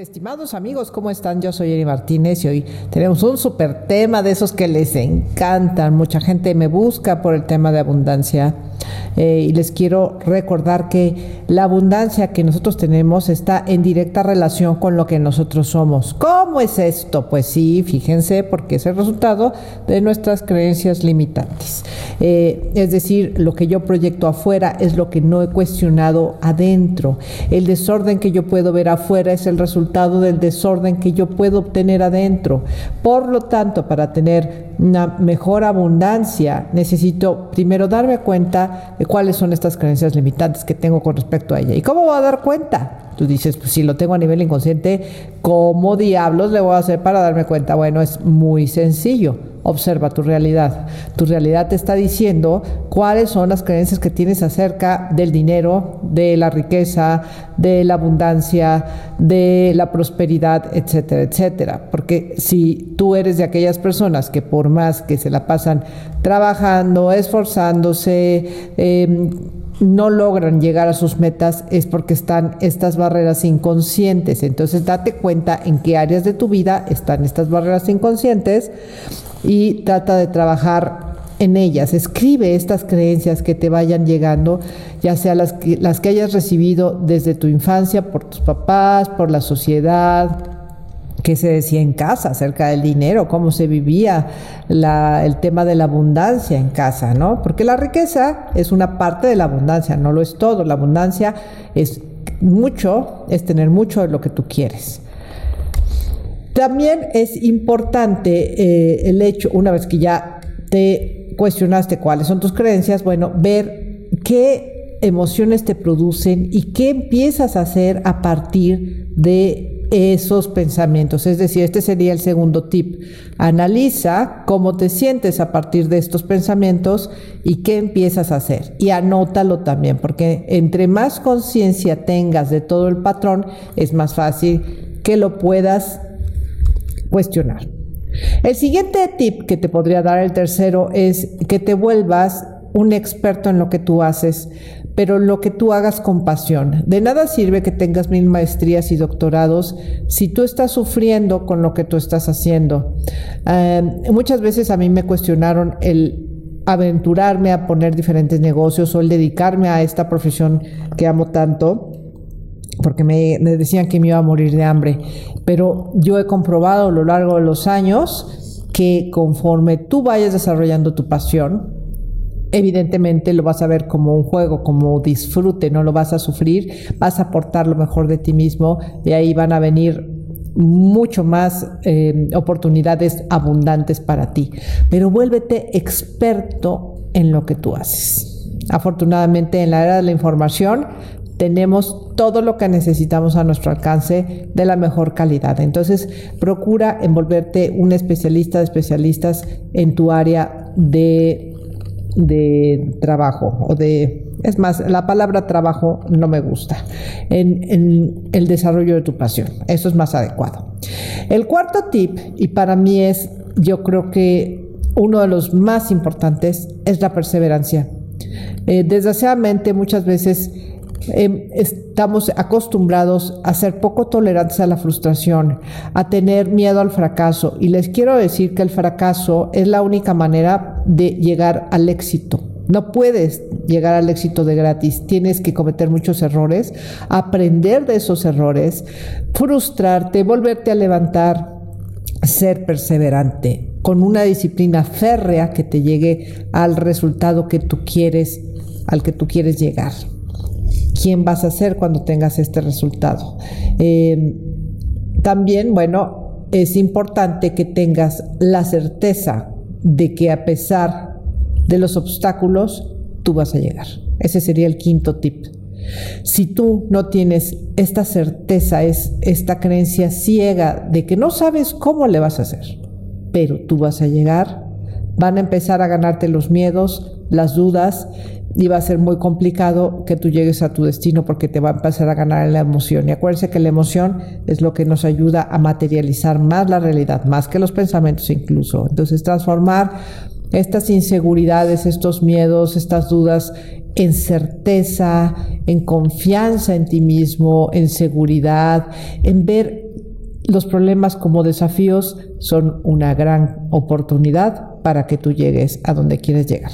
Estimados amigos, ¿cómo están? Yo soy Eri Martínez y hoy tenemos un super tema de esos que les encantan. Mucha gente me busca por el tema de abundancia eh, y les quiero recordar que la abundancia que nosotros tenemos está en directa relación con lo que nosotros somos. ¿Cómo es esto? Pues sí, fíjense, porque es el resultado de nuestras creencias limitantes. Eh, es decir, lo que yo proyecto afuera es lo que no he cuestionado adentro. El desorden que yo puedo ver afuera es el resultado del desorden que yo puedo obtener adentro. Por lo tanto, para tener una mejor abundancia, necesito primero darme cuenta de cuáles son estas creencias limitantes que tengo con respecto a ella. ¿Y cómo voy a dar cuenta? Tú dices, pues si lo tengo a nivel inconsciente, ¿cómo diablos le voy a hacer para darme cuenta? Bueno, es muy sencillo. Observa tu realidad. Tu realidad te está diciendo cuáles son las creencias que tienes acerca del dinero, de la riqueza, de la abundancia, de la prosperidad, etcétera, etcétera. Porque si tú eres de aquellas personas que por más que se la pasan trabajando, esforzándose, eh, no logran llegar a sus metas es porque están estas barreras inconscientes. Entonces date cuenta en qué áreas de tu vida están estas barreras inconscientes y trata de trabajar en ellas. Escribe estas creencias que te vayan llegando, ya sea las que, las que hayas recibido desde tu infancia, por tus papás, por la sociedad, qué se decía en casa acerca del dinero, cómo se vivía el tema de la abundancia en casa, ¿no? Porque la riqueza es una parte de la abundancia, no lo es todo. La abundancia es mucho, es tener mucho de lo que tú quieres. También es importante eh, el hecho, una vez que ya te cuestionaste cuáles son tus creencias, bueno, ver qué emociones te producen y qué empiezas a hacer a partir de esos pensamientos. Es decir, este sería el segundo tip. Analiza cómo te sientes a partir de estos pensamientos y qué empiezas a hacer. Y anótalo también, porque entre más conciencia tengas de todo el patrón, es más fácil que lo puedas cuestionar. El siguiente tip que te podría dar el tercero es que te vuelvas un experto en lo que tú haces, pero lo que tú hagas con pasión. De nada sirve que tengas mil maestrías y doctorados si tú estás sufriendo con lo que tú estás haciendo. Eh, muchas veces a mí me cuestionaron el aventurarme a poner diferentes negocios o el dedicarme a esta profesión que amo tanto porque me, me, decían que me iba a morir de hambre. Pero yo he comprobado a lo largo de los años que conforme tú vayas desarrollando tu pasión, evidentemente lo vas a ver como un juego, como disfrute, no lo vas a sufrir, vas a aportar lo mejor de ti mismo y ahí van a venir mucho más eh, oportunidades abundantes para ti. Pero vuélvete experto en lo que tú haces. Afortunadamente en la era de la información tenemos todo lo que necesitamos a nuestro alcance de la mejor calidad. Entonces, procura envolverte un especialista de especialistas en tu área de de trabajo o de, es más, la palabra trabajo no me gusta, en, el desarrollo de tu pasión. Eso es más adecuado. El cuarto tip, y para mí es, yo creo que uno de los más importantes, es la perseverancia. Eh, desgraciadamente muchas veces Em, estamos acostumbrados a ser poco tolerantes a la frustración, a tener miedo al fracaso. Y les quiero decir que el fracaso es la única manera de llegar al éxito. No puedes llegar al éxito de gratis, tienes que cometer muchos errores, aprender de esos errores, frustrarte, volverte a levantar, ser perseverante, con una disciplina férrea que te llegue al resultado que tú quieres, al que tú quieres llegar quién vas a ser cuando tengas este resultado. Eh, también, bueno, es importante que tengas la certeza de que a pesar de los obstáculos, tú vas a llegar. Ese sería el quinto tip. Si tú no tienes esta certeza, es esta creencia ciega de que no sabes cómo le vas a hacer, pero tú vas a llegar. Van a empezar a ganarte los miedos, las dudas y va a ser muy complicado que tú llegues a tu destino porque te va a empezar a ganar la emoción. Y acuérdense que la emoción es lo que nos ayuda a materializar más la realidad, más que los pensamientos incluso. Entonces transformar estas inseguridades, estos miedos, estas dudas en certeza, en confianza en ti mismo, en seguridad, en ver los problemas como desafíos son una gran oportunidad para que tú llegues a donde quieres llegar.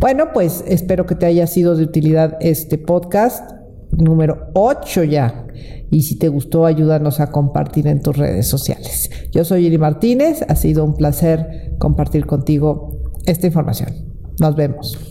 Bueno, pues espero que te haya sido de utilidad este podcast número 8 ya. Y si te gustó, ayúdanos a compartir en tus redes sociales. Yo soy Iri Martínez, ha sido un placer compartir contigo esta información. Nos vemos.